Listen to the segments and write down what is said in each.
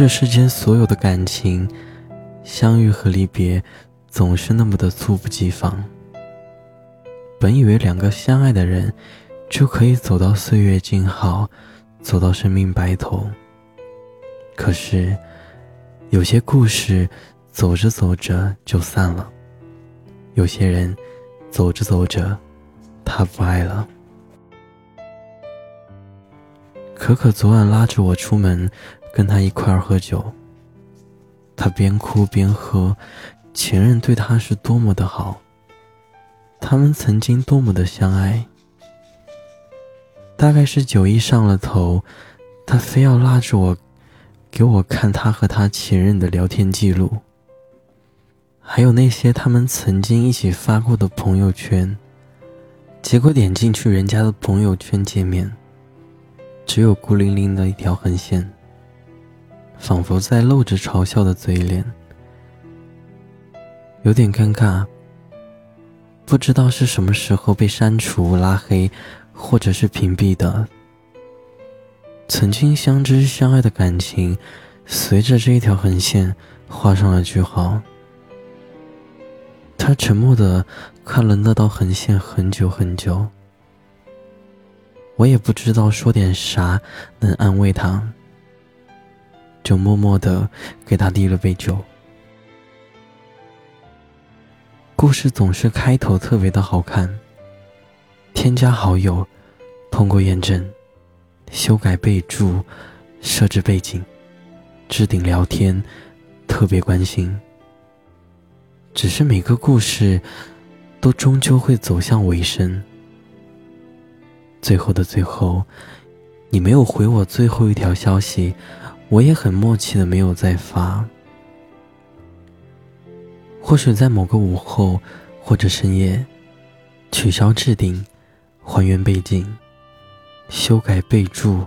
这世间所有的感情，相遇和离别，总是那么的猝不及防。本以为两个相爱的人，就可以走到岁月静好，走到生命白头。可是，有些故事，走着走着就散了；有些人，走着走着，他不爱了。可可昨晚拉着我出门，跟他一块儿喝酒。他边哭边喝，前任对他是多么的好。他们曾经多么的相爱。大概是酒意上了头，他非要拉着我，给我看他和他前任的聊天记录，还有那些他们曾经一起发过的朋友圈。结果点进去人家的朋友圈界面。只有孤零零的一条横线，仿佛在露着嘲笑的嘴脸，有点尴尬。不知道是什么时候被删除、拉黑，或者是屏蔽的。曾经相知相爱的感情，随着这一条横线画上了句号。他沉默的看了那道横线很久很久。我也不知道说点啥能安慰他，就默默的给他递了杯酒。故事总是开头特别的好看，添加好友，通过验证，修改备注，设置背景，置顶聊天，特别关心。只是每个故事，都终究会走向尾声。最后的最后，你没有回我最后一条消息，我也很默契的没有再发。或许在某个午后或者深夜，取消置顶，还原背景，修改备注，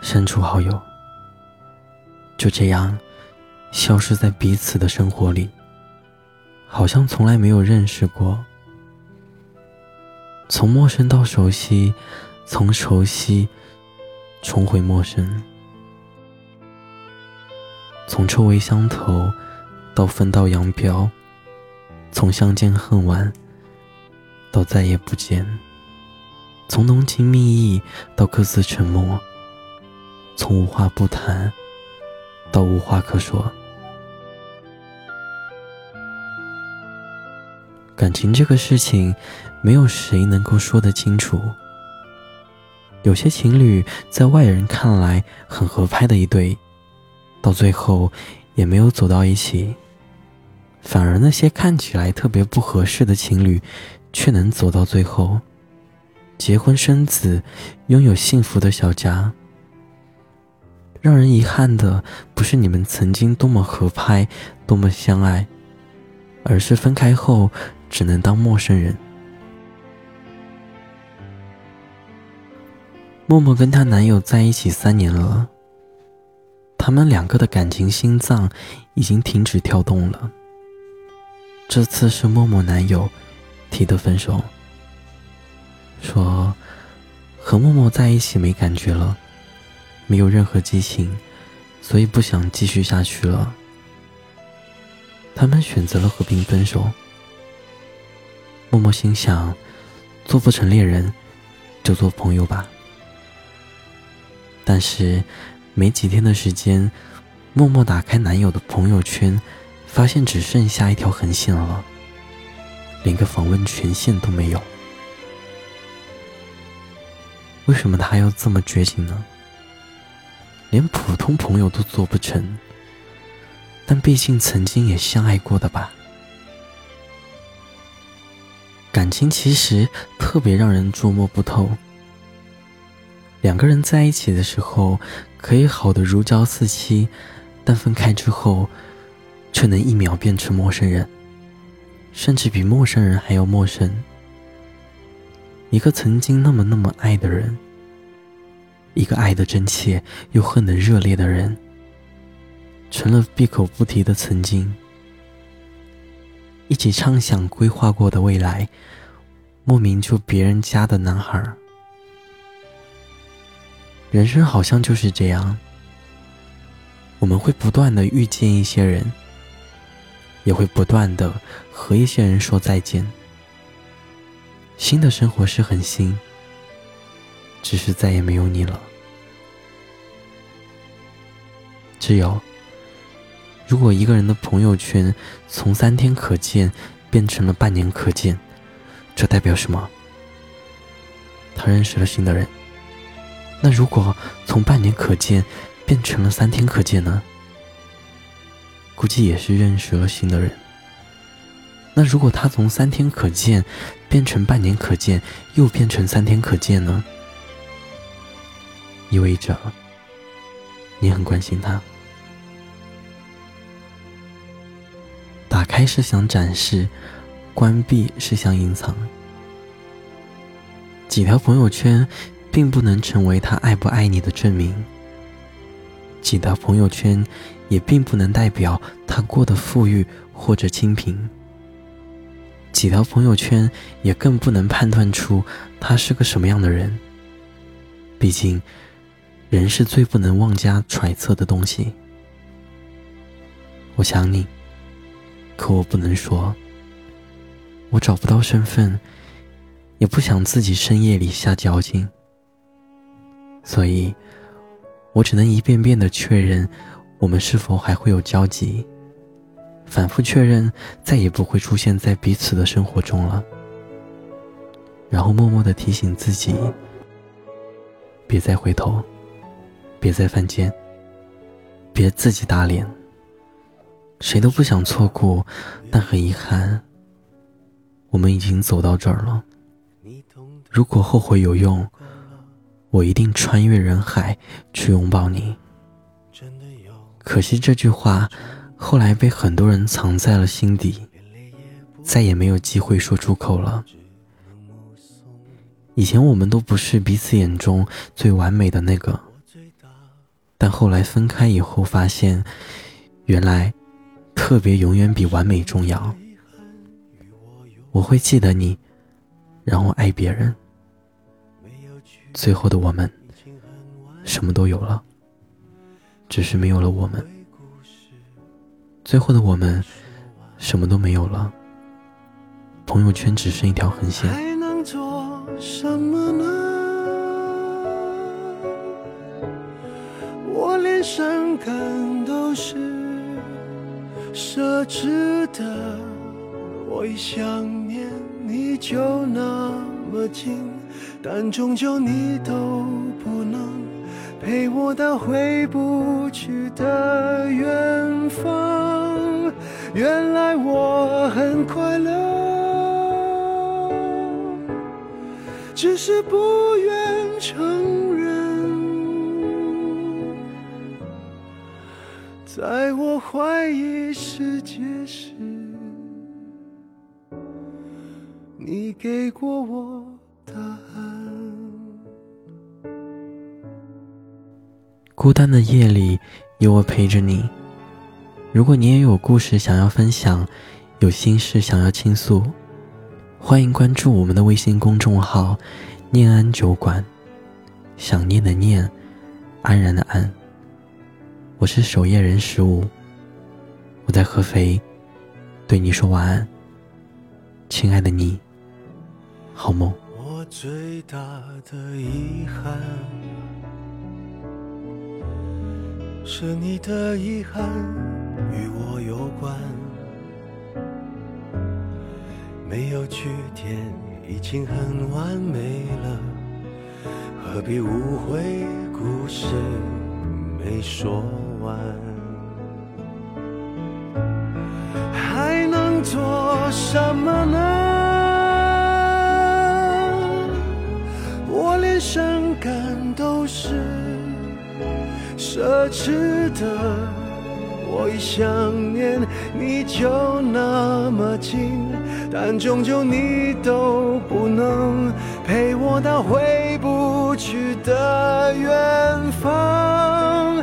删除好友，就这样消失在彼此的生活里，好像从来没有认识过。从陌生到熟悉，从熟悉重回陌生，从臭味相投到分道扬镳，从相见恨晚到再也不见，从浓情蜜意到各自沉默，从无话不谈到无话可说。感情这个事情，没有谁能够说得清楚。有些情侣在外人看来很合拍的一对，到最后也没有走到一起；反而那些看起来特别不合适的情侣，却能走到最后，结婚生子，拥有幸福的小家。让人遗憾的，不是你们曾经多么合拍，多么相爱，而是分开后。只能当陌生人。默默跟她男友在一起三年了，他们两个的感情心脏已经停止跳动了。这次是默默男友提的分手，说和默默在一起没感觉了，没有任何激情，所以不想继续下去了。他们选择了和平分手。默默心想，做不成恋人，就做朋友吧。但是，没几天的时间，默默打开男友的朋友圈，发现只剩下一条横线了，连个访问权限都没有。为什么他要这么绝情呢？连普通朋友都做不成，但毕竟曾经也相爱过的吧。感情其实特别让人捉摸不透。两个人在一起的时候可以好的如胶似漆，但分开之后，却能一秒变成陌生人，甚至比陌生人还要陌生。一个曾经那么那么爱的人，一个爱的真切又恨得热烈的人，成了闭口不提的曾经。一起畅想规划过的未来，莫名就别人家的男孩。人生好像就是这样，我们会不断的遇见一些人，也会不断的和一些人说再见。新的生活是很新，只是再也没有你了。挚友，如果一个人的朋友圈从三天可见变成了半年可见，这代表什么？他认识了新的人。那如果从半年可见变成了三天可见呢？估计也是认识了新的人。那如果他从三天可见变成半年可见，又变成三天可见呢？意味着你很关心他。打开是想展示，关闭是想隐藏。几条朋友圈，并不能成为他爱不爱你的证明。几条朋友圈，也并不能代表他过得富裕或者清贫。几条朋友圈，也更不能判断出他是个什么样的人。毕竟，人是最不能妄加揣测的东西。我想你，可我不能说。我找不到身份。也不想自己深夜里下矫情，所以，我只能一遍遍的确认，我们是否还会有交集，反复确认，再也不会出现在彼此的生活中了。然后默默的提醒自己，别再回头，别再犯贱，别自己打脸。谁都不想错过，但很遗憾，我们已经走到这儿了。如果后悔有用，我一定穿越人海去拥抱你。可惜这句话后来被很多人藏在了心底，再也没有机会说出口了。以前我们都不是彼此眼中最完美的那个，但后来分开以后发现，原来特别永远比完美重要。我会记得你。然后爱别人，最后的我们什么都有了，只是没有了我们。最后的我们什么都没有了，朋友圈只剩一条横线。还能做什么呢？我连伤感都是奢侈的，我一想念。你就那么近，但终究你都不能陪我到回不去的远方。原来我很快乐，只是不愿承认，在我怀疑世界时。你给过我答案。孤单的夜里，有我陪着你。如果你也有故事想要分享，有心事想要倾诉，欢迎关注我们的微信公众号“念安酒馆”。想念的念，安然的安。我是守夜人十五，我在合肥，对你说晚安，亲爱的你。好梦。我最大的遗憾，是你的遗憾与我有关，没有句点已经很完美了，何必误会故事没说完？还能做什么呢？感都是奢侈的，我一想念你就那么近，但终究你都不能陪我到回不去的远方。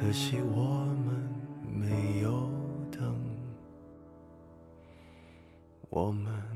可惜我们没有等，我们。